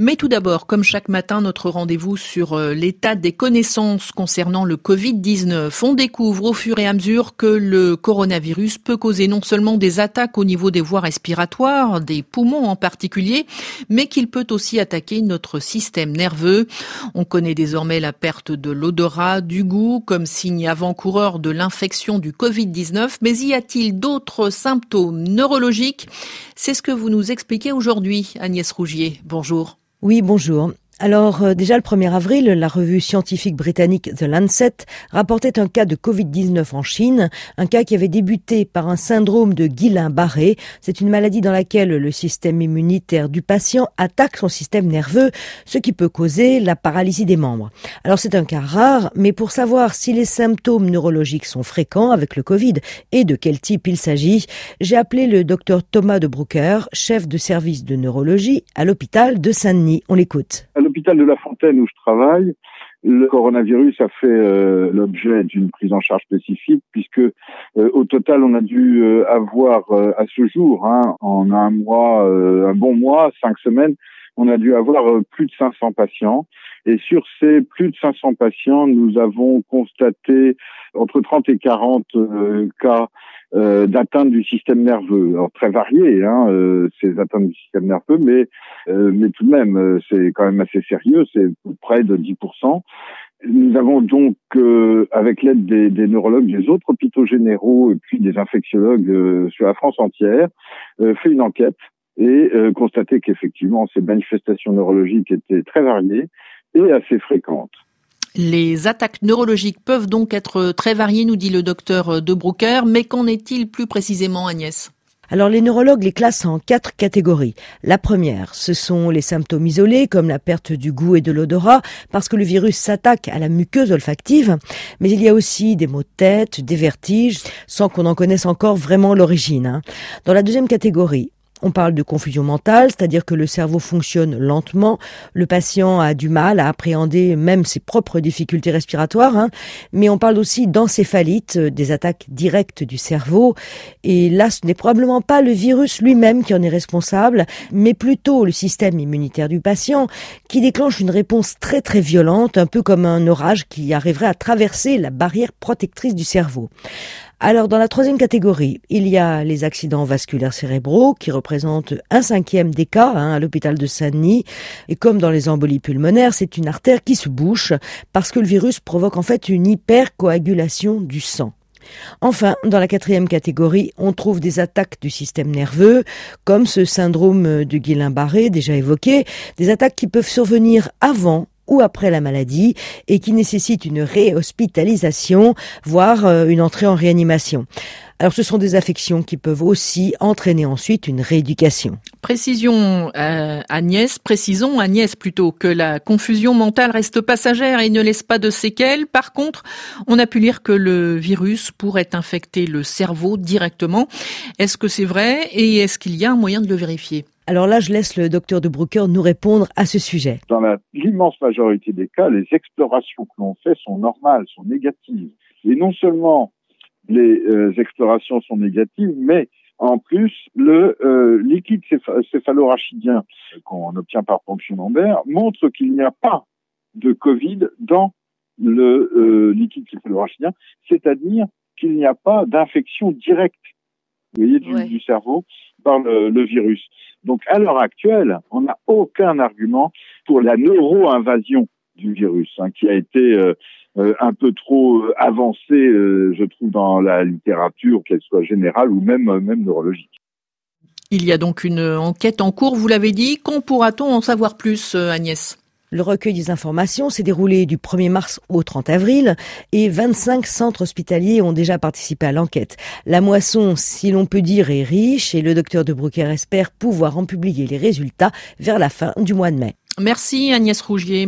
Mais tout d'abord, comme chaque matin, notre rendez-vous sur euh, l'état des connaissances concernant le Covid-19. On découvre au fur et à mesure que le coronavirus peut causer non seulement des attaques au niveau des voies respiratoires, des poumons en particulier, mais qu'il peut aussi attaquer notre système nerveux. On connaît désormais la perte de l'odorat, du goût comme signe avant-coureur de l'infection du Covid-19. Mais y a-t-il d'autres symptômes neurologiques? C'est ce que vous nous expliquez aujourd'hui, Agnès Rougier. Bonjour. Oui, bonjour. Alors euh, déjà le 1er avril, la revue scientifique britannique The Lancet rapportait un cas de Covid-19 en Chine, un cas qui avait débuté par un syndrome de Guillain-Barré. C'est une maladie dans laquelle le système immunitaire du patient attaque son système nerveux, ce qui peut causer la paralysie des membres. Alors c'est un cas rare, mais pour savoir si les symptômes neurologiques sont fréquents avec le Covid et de quel type il s'agit, j'ai appelé le docteur Thomas de Brooker, chef de service de neurologie à l'hôpital de Saint-Denis. On l'écoute l'hôpital de La Fontaine où je travaille, le coronavirus a fait euh, l'objet d'une prise en charge spécifique puisque euh, au total on a dû euh, avoir à ce jour, hein, en un mois, un bon mois, cinq semaines, on a dû avoir plus de 500 patients. Et sur ces plus de 500 patients, nous avons constaté entre 30 et 40 cas euh, d'atteinte du système nerveux. Alors très varié, hein, euh, ces atteintes du système nerveux, mais euh, mais tout de même, euh, c'est quand même assez sérieux. C'est près de 10%. Nous avons donc, avec l'aide des, des, neurologues des autres hôpitaux généraux et puis des infectiologues sur la France entière, fait une enquête et constaté qu'effectivement ces manifestations neurologiques étaient très variées et assez fréquentes. Les attaques neurologiques peuvent donc être très variées, nous dit le docteur De Brooker, mais qu'en est-il plus précisément, Agnès? Alors les neurologues les classent en quatre catégories. La première, ce sont les symptômes isolés comme la perte du goût et de l'odorat parce que le virus s'attaque à la muqueuse olfactive, mais il y a aussi des maux de tête, des vertiges, sans qu'on en connaisse encore vraiment l'origine. Hein. Dans la deuxième catégorie, on parle de confusion mentale, c'est-à-dire que le cerveau fonctionne lentement, le patient a du mal à appréhender même ses propres difficultés respiratoires, hein. mais on parle aussi d'encéphalite, euh, des attaques directes du cerveau, et là ce n'est probablement pas le virus lui-même qui en est responsable, mais plutôt le système immunitaire du patient qui déclenche une réponse très très violente, un peu comme un orage qui arriverait à traverser la barrière protectrice du cerveau. Alors, dans la troisième catégorie, il y a les accidents vasculaires cérébraux qui représentent un cinquième des cas hein, à l'hôpital de Saint-Denis. Et comme dans les embolies pulmonaires, c'est une artère qui se bouche parce que le virus provoque en fait une hypercoagulation du sang. Enfin, dans la quatrième catégorie, on trouve des attaques du système nerveux, comme ce syndrome de Guillain-Barré déjà évoqué, des attaques qui peuvent survenir avant ou après la maladie et qui nécessite une réhospitalisation, voire euh, une entrée en réanimation. Alors ce sont des affections qui peuvent aussi entraîner ensuite une rééducation. Précision euh, Agnès, précisons Agnès plutôt que la confusion mentale reste passagère et ne laisse pas de séquelles. Par contre, on a pu lire que le virus pourrait infecter le cerveau directement. Est-ce que c'est vrai et est-ce qu'il y a un moyen de le vérifier? Alors là, je laisse le docteur de Brooker nous répondre à ce sujet. Dans l'immense majorité des cas, les explorations que l'on fait sont normales, sont négatives. Et non seulement les euh, explorations sont négatives, mais en plus, le euh, liquide céphalorachidien qu'on obtient par ponction lombaire montre qu'il n'y a pas de Covid dans le euh, liquide céphalorachidien, c'est-à-dire qu'il n'y a pas d'infection directe vous voyez, du, du cerveau par le, le virus. Donc à l'heure actuelle, on n'a aucun argument pour la neuro-invasion du virus, hein, qui a été euh, euh, un peu trop euh, avancée, je trouve, dans la littérature, qu'elle soit générale ou même, même neurologique. Il y a donc une enquête en cours, vous l'avez dit. Quand pourra-t-on en savoir plus, Agnès? Le recueil des informations s'est déroulé du 1er mars au 30 avril et 25 centres hospitaliers ont déjà participé à l'enquête. La moisson, si l'on peut dire, est riche et le docteur de Brucker espère pouvoir en publier les résultats vers la fin du mois de mai. Merci Agnès Rougier.